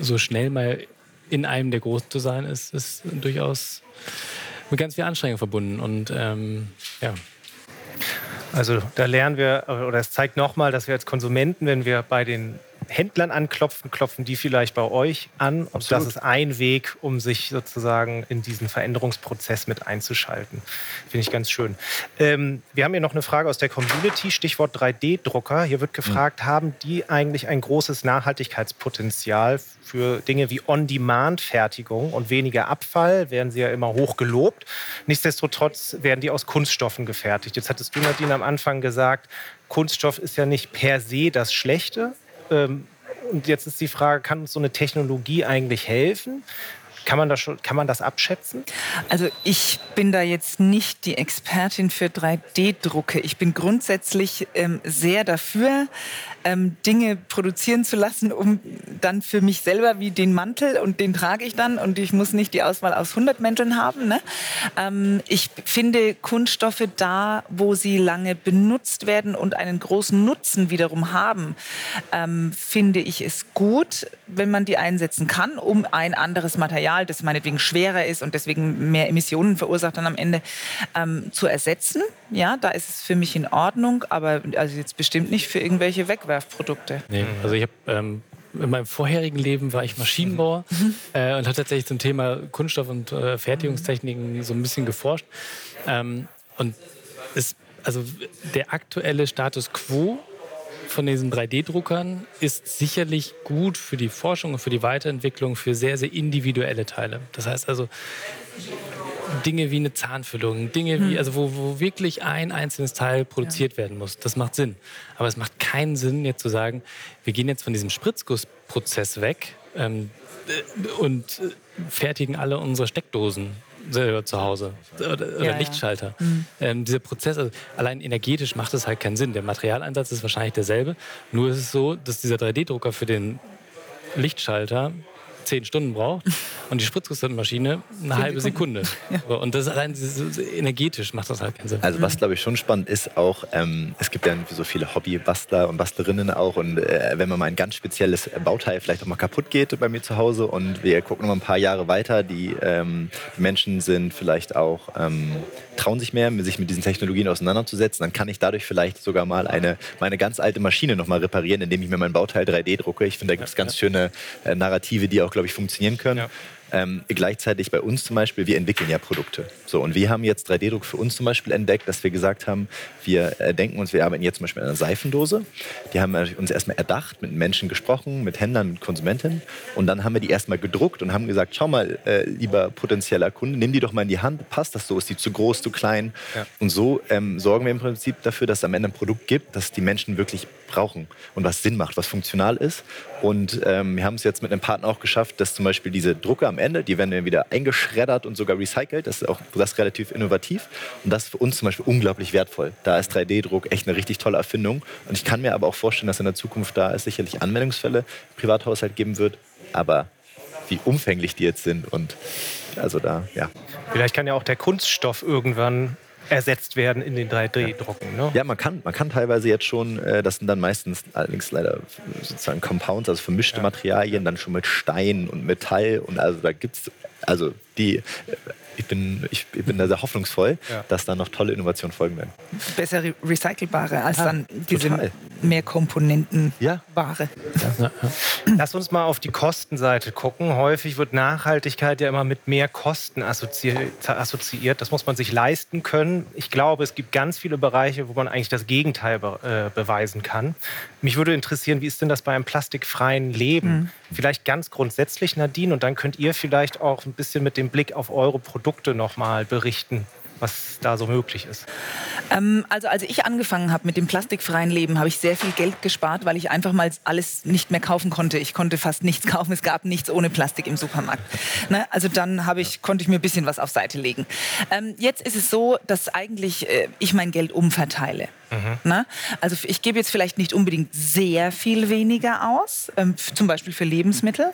so schnell mal in einem der Großen zu sein, ist, ist durchaus mit ganz viel Anstrengung verbunden. Und ähm, ja. Also da lernen wir, oder es zeigt nochmal, dass wir als Konsumenten, wenn wir bei den Händlern anklopfen, klopfen die vielleicht bei euch an. Und das ist ein Weg, um sich sozusagen in diesen Veränderungsprozess mit einzuschalten. Finde ich ganz schön. Ähm, wir haben hier noch eine Frage aus der Community, Stichwort 3D-Drucker. Hier wird gefragt, mhm. haben die eigentlich ein großes Nachhaltigkeitspotenzial für Dinge wie On-Demand-Fertigung und weniger Abfall? Werden sie ja immer hoch gelobt. Nichtsdestotrotz werden die aus Kunststoffen gefertigt. Jetzt hattest du, Nadine, am Anfang gesagt, Kunststoff ist ja nicht per se das Schlechte, ähm, und jetzt ist die Frage, kann uns so eine Technologie eigentlich helfen? Kann man, das schon, kann man das abschätzen? Also ich bin da jetzt nicht die Expertin für 3D-Drucke. Ich bin grundsätzlich ähm, sehr dafür, ähm, Dinge produzieren zu lassen, um dann für mich selber wie den Mantel und den trage ich dann und ich muss nicht die Auswahl aus 100 Menschen haben. Ne? Ähm, ich finde Kunststoffe da, wo sie lange benutzt werden und einen großen Nutzen wiederum haben, ähm, finde ich es gut, wenn man die einsetzen kann, um ein anderes Material, das meinetwegen schwerer ist und deswegen mehr Emissionen verursacht dann am Ende, ähm, zu ersetzen. Ja, da ist es für mich in Ordnung, aber also jetzt bestimmt nicht für irgendwelche Wegwerfprodukte. Nee, also ich habe ähm, in meinem vorherigen Leben war ich Maschinenbauer mhm. äh, und habe tatsächlich zum Thema Kunststoff und äh, Fertigungstechniken so ein bisschen geforscht. Ähm, und es, also der aktuelle Status quo von diesen 3D-Druckern ist sicherlich gut für die Forschung und für die Weiterentwicklung für sehr, sehr individuelle Teile. Das heißt also, Dinge wie eine Zahnfüllung, Dinge wie, hm. also wo, wo wirklich ein einzelnes Teil produziert ja. werden muss. Das macht Sinn. Aber es macht keinen Sinn, jetzt zu sagen, wir gehen jetzt von diesem Spritzgussprozess weg ähm, äh, und äh, fertigen alle unsere Steckdosen selber zu Hause oder, oder ja, Lichtschalter. Ja. Mhm. Ähm, dieser Prozess, also allein energetisch macht es halt keinen Sinn. Der Materialeinsatz ist wahrscheinlich derselbe. Nur ist es so, dass dieser 3D-Drucker für den Lichtschalter zehn Stunden braucht und die Spritzgussmaschine eine halbe Sekunde. Ja. Und das allein energetisch macht das halt keinen Sinn. Also was glaube ich schon spannend ist auch, ähm, es gibt ja so viele Hobbybastler und Bastlerinnen auch und äh, wenn man mal ein ganz spezielles Bauteil vielleicht auch mal kaputt geht bei mir zu Hause und wir gucken noch mal ein paar Jahre weiter, die, ähm, die Menschen sind vielleicht auch, ähm, trauen sich mehr, sich mit diesen Technologien auseinanderzusetzen, dann kann ich dadurch vielleicht sogar mal eine, meine ganz alte Maschine noch mal reparieren, indem ich mir mein Bauteil 3D drucke. Ich finde, da gibt es ganz schöne äh, Narrative, die auch glaube ich, funktionieren können. Ja. Ähm, gleichzeitig bei uns zum Beispiel, wir entwickeln ja Produkte. So, und wir haben jetzt 3D-Druck für uns zum Beispiel entdeckt, dass wir gesagt haben, wir äh, denken uns, wir arbeiten jetzt zum Beispiel an einer Seifendose. Die haben uns erstmal erdacht, mit Menschen gesprochen, mit Händlern, mit Konsumenten. Und dann haben wir die erstmal gedruckt und haben gesagt, schau mal, äh, lieber potenzieller Kunde, nimm die doch mal in die Hand. Passt das so? Ist die zu groß, zu klein? Ja. Und so ähm, sorgen wir im Prinzip dafür, dass es am Ende ein Produkt gibt, das die Menschen wirklich brauchen und was Sinn macht, was funktional ist. Und ähm, wir haben es jetzt mit einem Partner auch geschafft, dass zum Beispiel diese Drucke am Ende, die werden dann wieder eingeschreddert und sogar recycelt. Das ist auch das ist relativ innovativ. Und das ist für uns zum Beispiel unglaublich wertvoll. Da ist 3D-Druck echt eine richtig tolle Erfindung. Und ich kann mir aber auch vorstellen, dass in der Zukunft da es sicherlich Anwendungsfälle im Privathaushalt geben wird. Aber wie umfänglich die jetzt sind und also da, ja. Vielleicht kann ja auch der Kunststoff irgendwann ersetzt werden in den 3D-Drucken. Ne? Ja, man kann, man kann teilweise jetzt schon, äh, das sind dann meistens allerdings leider sozusagen Compounds, also vermischte ja. Materialien, dann schon mit Stein und Metall und also da gibt es, also die, ich bin, ich, ich bin da sehr hoffnungsvoll, ja. dass da noch tolle Innovationen folgen werden. Besser recycelbare als ja, dann diese total. mehr Komponenten Ja. Ware. Lass uns mal auf die Kostenseite gucken. Häufig wird Nachhaltigkeit ja immer mit mehr Kosten assozi assoziiert. Das muss man sich leisten können. Ich glaube, es gibt ganz viele Bereiche, wo man eigentlich das Gegenteil be äh, beweisen kann. Mich würde interessieren, wie ist denn das bei einem plastikfreien Leben? Vielleicht ganz grundsätzlich, Nadine, und dann könnt ihr vielleicht auch ein bisschen mit dem Blick auf eure Produkte nochmal berichten, was da so möglich ist. Ähm, also als ich angefangen habe mit dem plastikfreien Leben, habe ich sehr viel Geld gespart, weil ich einfach mal alles nicht mehr kaufen konnte. Ich konnte fast nichts kaufen. Es gab nichts ohne Plastik im Supermarkt. Ne? Also dann habe ich, konnte ich mir ein bisschen was auf Seite legen. Ähm, jetzt ist es so, dass eigentlich äh, ich mein Geld umverteile. Ne? Also ich gebe jetzt vielleicht nicht unbedingt sehr viel weniger aus, ähm, zum Beispiel für Lebensmittel,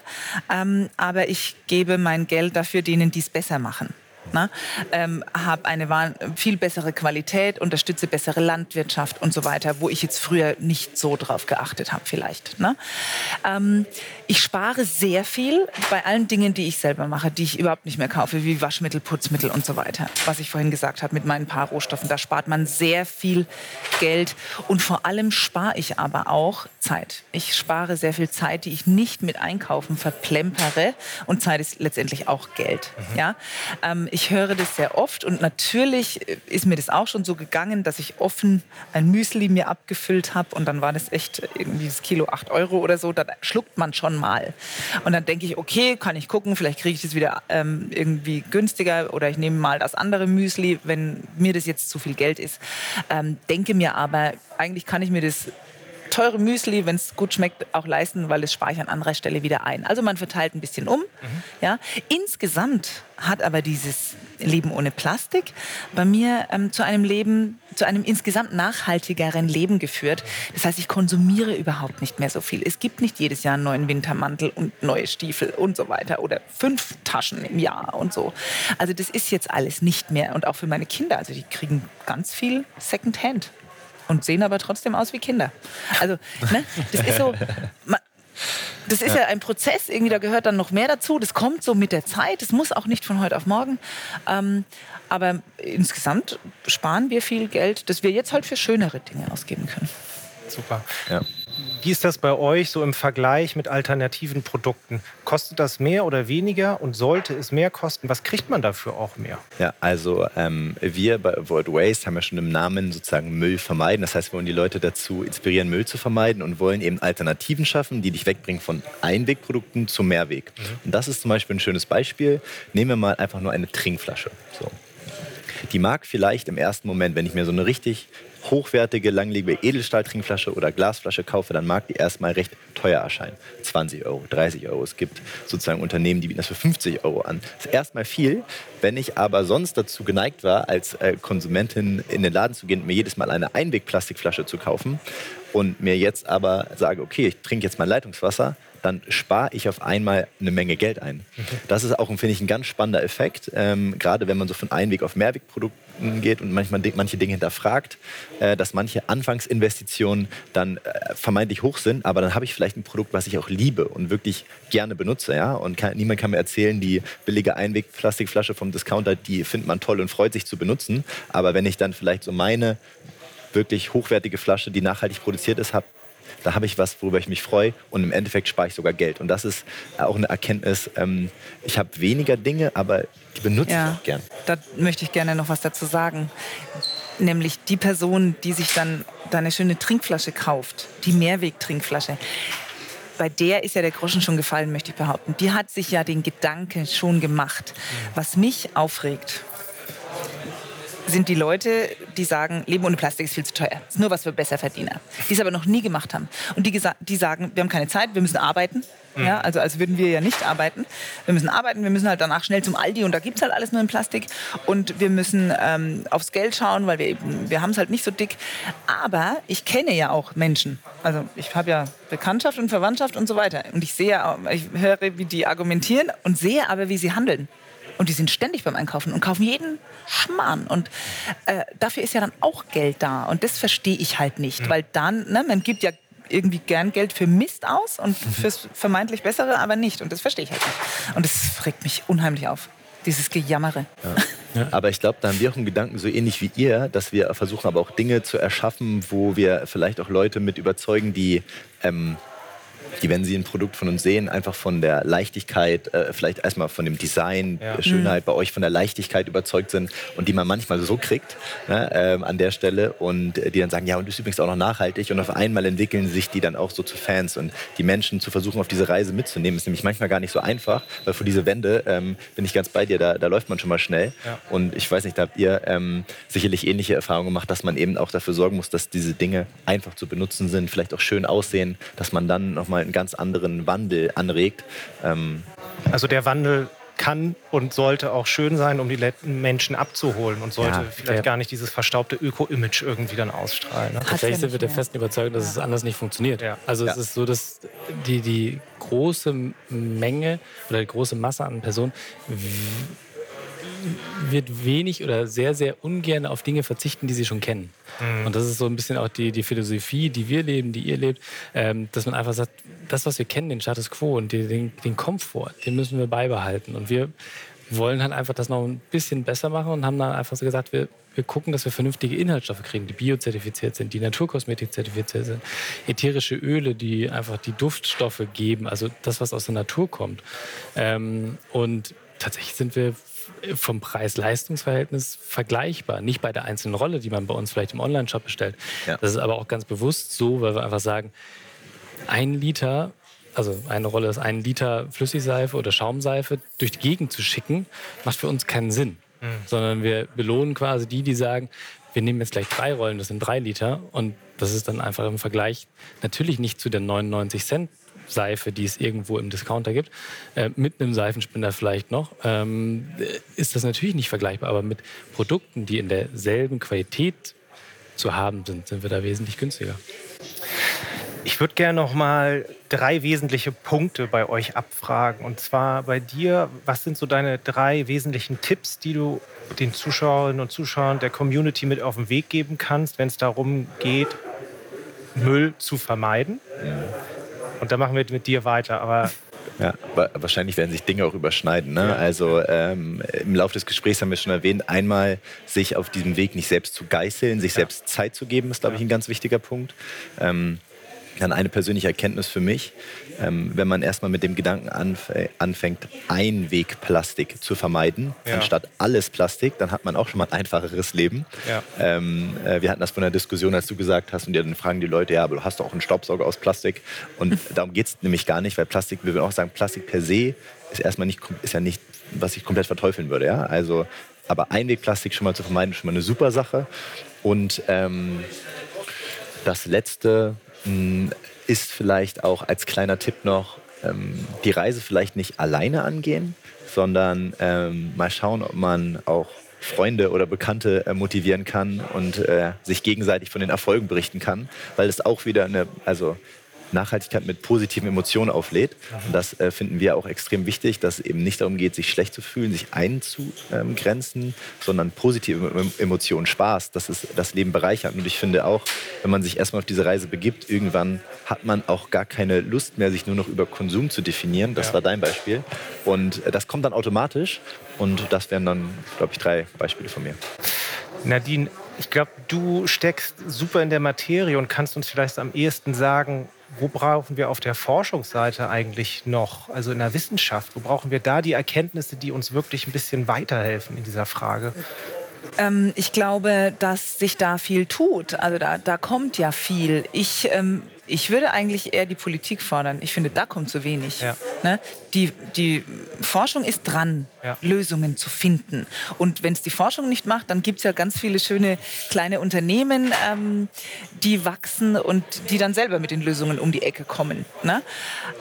ähm, aber ich gebe mein Geld dafür denen, die es besser machen. Ne? Ähm, habe eine viel bessere Qualität, unterstütze bessere Landwirtschaft und so weiter, wo ich jetzt früher nicht so drauf geachtet habe vielleicht. Ne? Ähm, ich spare sehr viel bei allen Dingen, die ich selber mache, die ich überhaupt nicht mehr kaufe, wie Waschmittel, Putzmittel und so weiter. Was ich vorhin gesagt habe mit meinen paar Rohstoffen, da spart man sehr viel Geld und vor allem spare ich aber auch Zeit. Ich spare sehr viel Zeit, die ich nicht mit Einkaufen verplempere und Zeit ist letztendlich auch Geld. Ja? Ähm, ich höre das sehr oft und natürlich ist mir das auch schon so gegangen, dass ich offen ein Müsli mir abgefüllt habe und dann war das echt irgendwie das Kilo 8 Euro oder so, dann schluckt man schon mal. Und dann denke ich, okay, kann ich gucken, vielleicht kriege ich das wieder ähm, irgendwie günstiger oder ich nehme mal das andere Müsli, wenn mir das jetzt zu viel Geld ist. Ähm, denke mir aber, eigentlich kann ich mir das teure Müsli, wenn es gut schmeckt, auch leisten, weil es spare ich an anderer Stelle wieder ein. Also man verteilt ein bisschen um. Ja. Insgesamt hat aber dieses Leben ohne Plastik bei mir ähm, zu einem Leben, zu einem insgesamt nachhaltigeren Leben geführt. Das heißt, ich konsumiere überhaupt nicht mehr so viel. Es gibt nicht jedes Jahr einen neuen Wintermantel und neue Stiefel und so weiter oder fünf Taschen im Jahr und so. Also das ist jetzt alles nicht mehr und auch für meine Kinder. Also die kriegen ganz viel Secondhand und sehen aber trotzdem aus wie Kinder. Also, ne, das ist so. ma- Das ist ja. ein Prozess, irgendwie da gehört dann noch mehr dazu. Das kommt so mit der Zeit. Das muss auch nicht von heute auf morgen. Ähm, aber insgesamt sparen wir viel Geld, das wir jetzt halt für schönere Dinge ausgeben können. Super. Ja. Wie ist das bei euch so im Vergleich mit alternativen Produkten? Kostet das mehr oder weniger und sollte es mehr kosten? Was kriegt man dafür auch mehr? Ja, also ähm, wir bei Avoid Waste haben ja schon im Namen sozusagen Müll vermeiden. Das heißt, wir wollen die Leute dazu inspirieren, Müll zu vermeiden und wollen eben Alternativen schaffen, die dich wegbringen von Einwegprodukten zu Mehrweg. Und das ist zum Beispiel ein schönes Beispiel. Nehmen wir mal einfach nur eine Trinkflasche. So. Die mag vielleicht im ersten Moment, wenn ich mir so eine richtig hochwertige, langlebige Edelstahl-Trinkflasche oder Glasflasche kaufe, dann mag die erstmal recht teuer erscheinen. 20 Euro, 30 Euro. Es gibt sozusagen Unternehmen, die bieten das für 50 Euro an. Das ist erstmal viel. Wenn ich aber sonst dazu geneigt war, als äh, Konsumentin in den Laden zu gehen und mir jedes Mal eine Einwegplastikflasche zu kaufen und mir jetzt aber sage, okay, ich trinke jetzt mein Leitungswasser, dann spare ich auf einmal eine Menge Geld ein. Das ist auch, finde ich, ein ganz spannender Effekt, ähm, gerade wenn man so von Einweg auf Mehrwegprodukten geht und manchmal manche Dinge hinterfragt, äh, dass manche Anfangsinvestitionen dann äh, vermeintlich hoch sind, aber dann habe ich vielleicht ein Produkt, was ich auch liebe und wirklich gerne benutze. Ja? Und kann, niemand kann mir erzählen, die billige Einwegplastikflasche vom Discounter, die findet man toll und freut sich zu benutzen. Aber wenn ich dann vielleicht so meine wirklich hochwertige Flasche, die nachhaltig produziert ist, habe, da habe ich was, worüber ich mich freue und im Endeffekt spare ich sogar Geld. Und das ist auch eine Erkenntnis. Ähm, ich habe weniger Dinge, aber die benutze ich auch gern. Da möchte ich gerne noch was dazu sagen. Nämlich die Person, die sich dann da eine schöne Trinkflasche kauft, die Mehrweg-Trinkflasche. Bei der ist ja der Groschen schon gefallen, möchte ich behaupten. Die hat sich ja den Gedanken schon gemacht. Was mich aufregt, sind die Leute, die sagen, Leben ohne Plastik ist viel zu teuer. Ist nur was für Besserverdiener. Die es aber noch nie gemacht haben. Und die, die sagen, wir haben keine Zeit, wir müssen arbeiten. Ja, also als würden wir ja nicht arbeiten. Wir müssen arbeiten, wir müssen halt danach schnell zum Aldi und da gibt es halt alles nur in Plastik. Und wir müssen ähm, aufs Geld schauen, weil wir eben, wir haben es halt nicht so dick. Aber ich kenne ja auch Menschen. Also ich habe ja Bekanntschaft und Verwandtschaft und so weiter. Und ich sehe, auch- ich höre, wie die argumentieren und sehe aber, wie sie handeln. Und die sind ständig beim Einkaufen und kaufen jeden Schmarrn. Und äh, dafür ist ja dann auch Geld da. Und das verstehe ich halt nicht. Weil dann, ne, man gibt ja irgendwie gern Geld für Mist aus und fürs vermeintlich Bessere aber nicht. Und das verstehe ich halt nicht. Und das regt mich unheimlich auf. Dieses Gejammere. Ja. Aber ich glaube, da haben wir auch einen Gedanken, so ähnlich wie ihr, dass wir versuchen aber auch Dinge zu erschaffen, wo wir vielleicht auch Leute mit überzeugen, die ähm, die, wenn sie ein Produkt von uns sehen, einfach von der Leichtigkeit, äh, vielleicht erstmal von dem Design, ja. der Schönheit mhm. bei euch, von der Leichtigkeit überzeugt sind und die man manchmal so kriegt ne, äh, an der Stelle und die dann sagen, ja, und das ist übrigens auch noch nachhaltig und auf einmal entwickeln sich die dann auch so zu Fans und die Menschen zu versuchen, auf diese Reise mitzunehmen, ist nämlich manchmal gar nicht so einfach, weil vor diese Wände ähm, bin ich ganz bei dir, da, da läuft man schon mal schnell ja. und ich weiß nicht, da habt ihr ähm, sicherlich ähnliche Erfahrungen gemacht, dass man eben auch dafür sorgen muss, dass diese Dinge einfach zu benutzen sind, vielleicht auch schön aussehen, dass man dann nochmal einen ganz anderen Wandel anregt. Ähm also der Wandel kann und sollte auch schön sein, um die Menschen abzuholen und sollte ja, vielleicht ja. gar nicht dieses verstaubte Öko-Image irgendwie dann ausstrahlen. Ne? Tatsächlich sind wir der festen Überzeugung, dass ja. es anders nicht funktioniert. Also es ist so, dass die, die große Menge oder die große Masse an Personen wird wenig oder sehr, sehr ungern auf Dinge verzichten, die sie schon kennen. Mhm. Und das ist so ein bisschen auch die, die Philosophie, die wir leben, die ihr lebt, ähm, dass man einfach sagt, das, was wir kennen, den Status quo und den, den Komfort, den müssen wir beibehalten. Und wir wollen halt einfach das noch ein bisschen besser machen und haben dann einfach so gesagt, wir, wir gucken, dass wir vernünftige Inhaltsstoffe kriegen, die biozertifiziert sind, die Naturkosmetik zertifiziert sind, ätherische Öle, die einfach die Duftstoffe geben, also das, was aus der Natur kommt. Ähm, und tatsächlich sind wir vom Preis-Leistungs-Verhältnis vergleichbar. Nicht bei der einzelnen Rolle, die man bei uns vielleicht im Online-Shop bestellt. Ja. Das ist aber auch ganz bewusst so, weil wir einfach sagen, ein Liter, also eine Rolle ist ein Liter Flüssigseife oder Schaumseife durch die Gegend zu schicken, macht für uns keinen Sinn. Mhm. Sondern wir belohnen quasi die, die sagen, wir nehmen jetzt gleich drei Rollen, das sind drei Liter. Und das ist dann einfach im Vergleich natürlich nicht zu den 99 Cent Seife, die es irgendwo im Discounter gibt, äh, mit einem Seifenspender vielleicht noch, ähm, ist das natürlich nicht vergleichbar. Aber mit Produkten, die in derselben Qualität zu haben sind, sind wir da wesentlich günstiger. Ich würde gerne noch mal drei wesentliche Punkte bei euch abfragen. Und zwar bei dir, was sind so deine drei wesentlichen Tipps, die du den Zuschauerinnen und Zuschauern der Community mit auf den Weg geben kannst, wenn es darum geht, Müll zu vermeiden? Und da machen wir mit dir weiter. Aber ja, wahrscheinlich werden sich Dinge auch überschneiden. Ne? Ja. Also ähm, im Laufe des Gesprächs haben wir schon erwähnt, einmal sich auf diesem Weg nicht selbst zu geißeln, sich ja. selbst Zeit zu geben, ist, glaube ich, ein ganz wichtiger Punkt. Ähm, dann eine persönliche Erkenntnis für mich, ähm, wenn man erstmal mit dem Gedanken anf anfängt, Einwegplastik zu vermeiden, ja. anstatt alles Plastik, dann hat man auch schon mal ein einfacheres Leben. Ja. Ähm, äh, wir hatten das von der Diskussion, als du gesagt hast, und dann fragen die Leute, ja, aber du hast doch auch einen Staubsauger aus Plastik. Und darum geht es nämlich gar nicht, weil Plastik, wir würden auch sagen, Plastik per se ist erstmal nicht, ist ja nicht, was ich komplett verteufeln würde. Ja? Also, aber Einwegplastik schon mal zu vermeiden, ist schon mal eine super Sache. Und ähm, das letzte, ist vielleicht auch als kleiner Tipp noch, ähm, die Reise vielleicht nicht alleine angehen, sondern ähm, mal schauen, ob man auch Freunde oder Bekannte äh, motivieren kann und äh, sich gegenseitig von den Erfolgen berichten kann, weil es auch wieder eine, also Nachhaltigkeit mit positiven Emotionen auflädt. Und das äh, finden wir auch extrem wichtig, dass es eben nicht darum geht, sich schlecht zu fühlen, sich einzugrenzen, sondern positive Emotionen, Spaß, dass es das Leben bereichert. Und ich finde auch, wenn man sich erstmal auf diese Reise begibt, irgendwann hat man auch gar keine Lust mehr, sich nur noch über Konsum zu definieren. Das ja. war dein Beispiel. Und äh, das kommt dann automatisch. Und das wären dann, glaube ich, drei Beispiele von mir. Nadine, ich glaube, du steckst super in der Materie und kannst uns vielleicht am ehesten sagen, wo brauchen wir auf der Forschungsseite eigentlich noch, also in der Wissenschaft, wo brauchen wir da die Erkenntnisse, die uns wirklich ein bisschen weiterhelfen in dieser Frage? Ähm, ich glaube, dass sich da viel tut. Also da, da kommt ja viel. Ich ähm, ich würde eigentlich eher die Politik fordern. Ich finde, da kommt zu wenig. Ja. Ne? Die, die Forschung ist dran, ja. Lösungen zu finden. Und wenn es die Forschung nicht macht, dann gibt es ja ganz viele schöne kleine Unternehmen, ähm, die wachsen und die dann selber mit den Lösungen um die Ecke kommen. Ne?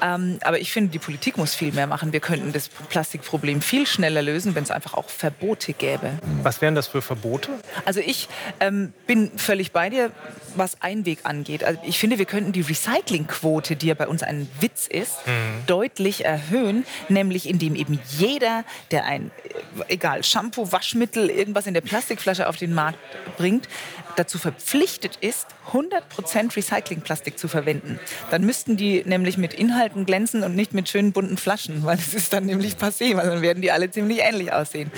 Ähm, aber ich finde, die Politik muss viel mehr machen. Wir könnten das Plastikproblem viel schneller lösen, wenn es einfach auch Verbote gäbe. Was wären das für Verbote? Also ich ähm, bin völlig bei dir, was Einweg angeht. Also ich finde, wir könnten die Recyclingquote, die ja bei uns ein Witz ist, mhm. deutlich erhöhen, nämlich indem eben jeder, der ein, äh, egal, Shampoo, Waschmittel, irgendwas in der Plastikflasche auf den Markt bringt, dazu verpflichtet ist, 100% Recyclingplastik zu verwenden. Dann müssten die nämlich mit Inhalten glänzen und nicht mit schönen bunten Flaschen, weil es ist dann nämlich passé, weil dann werden die alle ziemlich ähnlich aussehen.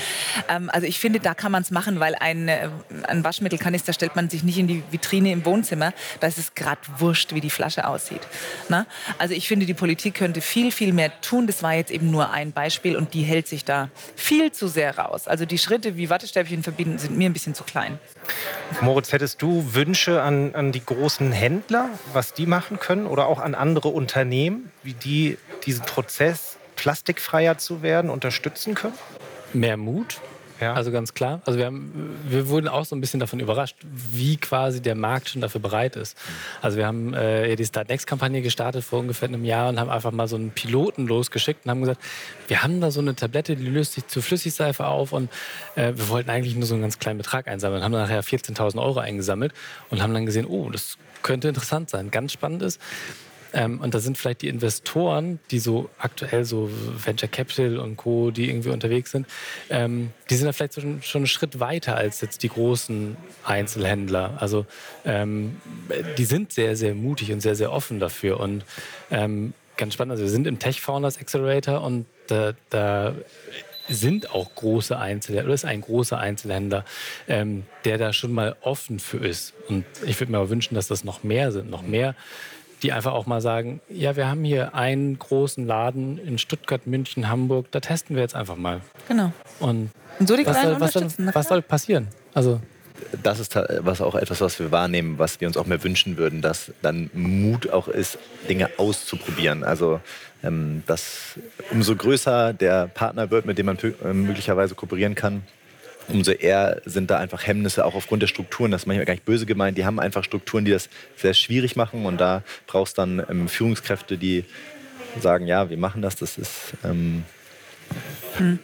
Ähm, also ich finde, da kann man es machen, weil ein, äh, ein Waschmittelkanister stellt man sich nicht in die Vitrine im Wohnzimmer. Da ist es gerade wurscht, wie die Flasche aussieht. Na? Also ich finde, die Politik könnte viel, viel mehr tun. Das war jetzt eben nur ein Beispiel und die hält sich da viel zu sehr raus. Also die Schritte wie Wattestäbchen verbinden sind mir ein bisschen zu klein. Moritz, hättest du Wünsche an, an die großen Händler, was die machen können oder auch an andere Unternehmen, wie die diesen Prozess plastikfreier zu werden unterstützen können? Mehr Mut, ja. Also ganz klar. Also wir, haben, wir wurden auch so ein bisschen davon überrascht, wie quasi der Markt schon dafür bereit ist. Also wir haben äh, die Start Next Kampagne gestartet vor ungefähr einem Jahr und haben einfach mal so einen Piloten losgeschickt und haben gesagt, wir haben da so eine Tablette, die löst sich zu Flüssigseife auf und äh, wir wollten eigentlich nur so einen ganz kleinen Betrag einsammeln. Haben nachher 14.000 Euro eingesammelt und haben dann gesehen, oh, das könnte interessant sein. Ganz spannend ist, ähm, und da sind vielleicht die Investoren, die so aktuell so Venture Capital und Co., die irgendwie unterwegs sind, ähm, die sind da vielleicht schon, schon einen Schritt weiter als jetzt die großen Einzelhändler. Also ähm, die sind sehr, sehr mutig und sehr, sehr offen dafür. Und ähm, ganz spannend, also wir sind im Tech Founders Accelerator und da, da sind auch große Einzelhändler oder ist ein großer Einzelhändler, ähm, der da schon mal offen für ist. Und ich würde mir aber wünschen, dass das noch mehr sind, noch mehr die einfach auch mal sagen, ja, wir haben hier einen großen Laden in Stuttgart, München, Hamburg, da testen wir jetzt einfach mal. Genau. Und, Und so die was, soll, was, soll, was soll passieren? Also das ist was auch etwas, was wir wahrnehmen, was wir uns auch mehr wünschen würden, dass dann Mut auch ist, Dinge auszuprobieren. Also ähm, dass umso größer der Partner wird, mit dem man äh, möglicherweise kooperieren kann, umso eher sind da einfach Hemmnisse, auch aufgrund der Strukturen. Das ist manchmal gar nicht böse gemeint. Die haben einfach Strukturen, die das sehr schwierig machen. Und da brauchst du dann ähm, Führungskräfte, die sagen, ja, wir machen das. Das ist... Ähm, hm.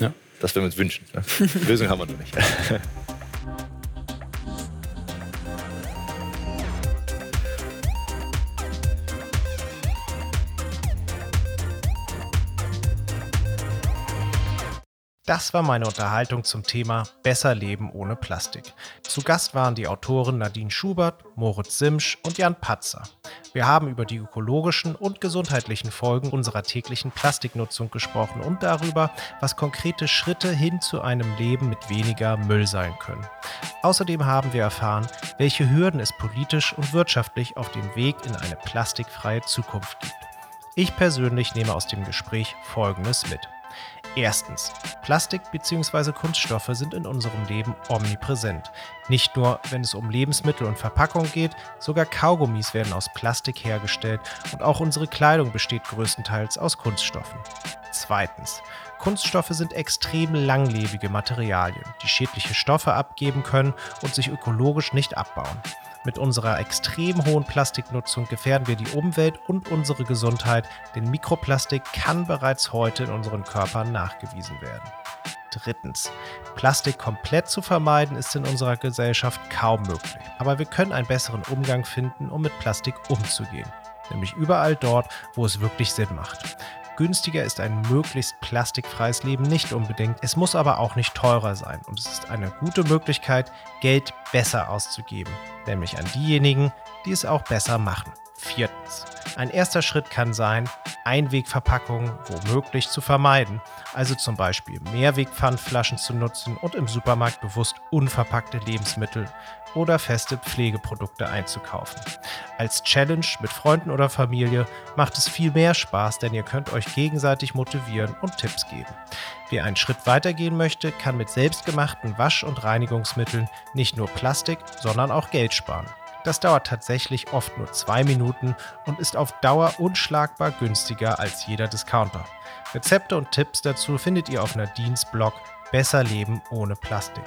ja. Das würden wir uns wünschen. Ne? Lösung haben wir noch nicht. Das war meine Unterhaltung zum Thema Besser Leben ohne Plastik. Zu Gast waren die Autoren Nadine Schubert, Moritz Simsch und Jan Patzer. Wir haben über die ökologischen und gesundheitlichen Folgen unserer täglichen Plastiknutzung gesprochen und darüber, was konkrete Schritte hin zu einem Leben mit weniger Müll sein können. Außerdem haben wir erfahren, welche Hürden es politisch und wirtschaftlich auf dem Weg in eine plastikfreie Zukunft gibt. Ich persönlich nehme aus dem Gespräch Folgendes mit. Erstens. Plastik bzw. Kunststoffe sind in unserem Leben omnipräsent. Nicht nur, wenn es um Lebensmittel und Verpackung geht, sogar Kaugummis werden aus Plastik hergestellt und auch unsere Kleidung besteht größtenteils aus Kunststoffen. Zweitens. Kunststoffe sind extrem langlebige Materialien, die schädliche Stoffe abgeben können und sich ökologisch nicht abbauen. Mit unserer extrem hohen Plastiknutzung gefährden wir die Umwelt und unsere Gesundheit, denn Mikroplastik kann bereits heute in unseren Körpern nachgewiesen werden. Drittens. Plastik komplett zu vermeiden ist in unserer Gesellschaft kaum möglich. Aber wir können einen besseren Umgang finden, um mit Plastik umzugehen. Nämlich überall dort, wo es wirklich Sinn macht. Günstiger ist ein möglichst plastikfreies Leben nicht unbedingt, es muss aber auch nicht teurer sein. Und es ist eine gute Möglichkeit, Geld besser auszugeben, nämlich an diejenigen, die es auch besser machen. Viertens. Ein erster Schritt kann sein, Einwegverpackungen womöglich zu vermeiden, also zum Beispiel Mehrwegpfandflaschen zu nutzen und im Supermarkt bewusst unverpackte Lebensmittel oder feste Pflegeprodukte einzukaufen. Als Challenge mit Freunden oder Familie macht es viel mehr Spaß, denn ihr könnt euch gegenseitig motivieren und Tipps geben. Wer einen Schritt weitergehen möchte, kann mit selbstgemachten Wasch- und Reinigungsmitteln nicht nur Plastik, sondern auch Geld sparen. Das dauert tatsächlich oft nur zwei Minuten und ist auf Dauer unschlagbar günstiger als jeder Discounter. Rezepte und Tipps dazu findet ihr auf Nadines Blog Besser Leben ohne Plastik.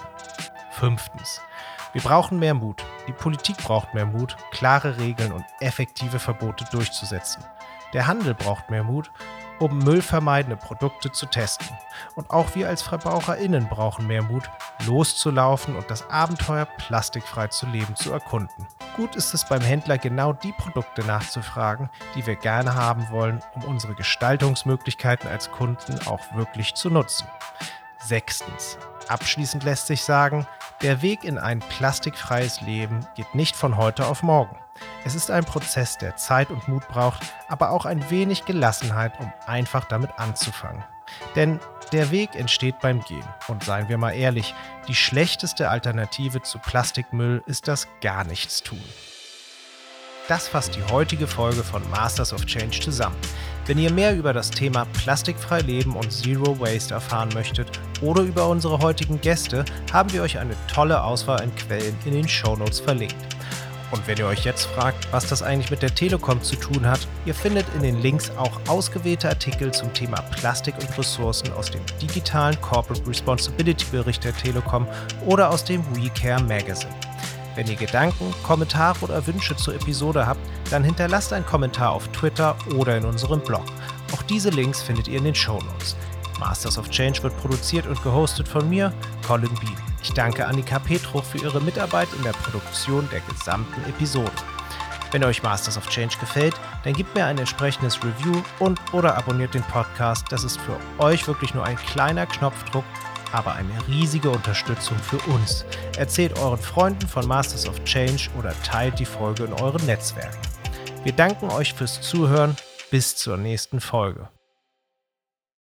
Fünftens. Wir brauchen mehr Mut. Die Politik braucht mehr Mut, klare Regeln und effektive Verbote durchzusetzen. Der Handel braucht mehr Mut, um müllvermeidende Produkte zu testen. Und auch wir als VerbraucherInnen brauchen mehr Mut, loszulaufen und das Abenteuer plastikfrei zu leben zu erkunden. Gut ist es beim Händler genau die Produkte nachzufragen, die wir gerne haben wollen, um unsere Gestaltungsmöglichkeiten als Kunden auch wirklich zu nutzen. Sechstens. Abschließend lässt sich sagen, Der Weg in ein plastikfreies Leben geht nicht von heute auf morgen. Es ist ein Prozess, der Zeit und Mut braucht, aber auch ein wenig Gelassenheit, um einfach damit anzufangen. Denn der Weg entsteht beim Gehen. Und seien wir mal ehrlich, die schlechteste Alternative zu Plastikmüll ist das gar nichts tun. Das fasst die heutige Folge von Masters of Change zusammen. Wenn ihr mehr über das Thema plastikfrei leben und Zero Waste erfahren möchtet oder über unsere heutigen Gäste, haben wir euch eine tolle Auswahl an Quellen in den Shownotes verlinkt. Und wenn ihr euch jetzt fragt, was das eigentlich mit der Telekom zu tun hat, ihr findet in den Links auch ausgewählte Artikel zum Thema Plastik und Ressourcen aus dem digitalen Corporate Responsibility Bericht der Telekom oder aus dem WeCare Magazine. Wenn ihr Gedanken, Kommentare oder Wünsche zur Episode habt, dann hinterlasst einen Kommentar auf Twitter oder in unserem Blog. Auch diese Links findet ihr in den Show Notes. Masters of Change wird produziert und gehostet von mir, Colin Bean. Ich danke Annika Petro für ihre Mitarbeit in der Produktion der gesamten Episode. Wenn euch Masters of Change gefällt, dann gebt mir ein entsprechendes Review und oder abonniert den Podcast. Das ist für euch wirklich nur ein kleiner Knopfdruck, aber eine riesige Unterstützung für uns. Erzählt euren Freunden von Masters of Change oder teilt die Folge in euren Netzwerken. Wir danken euch fürs Zuhören. Bis zur nächsten Folge.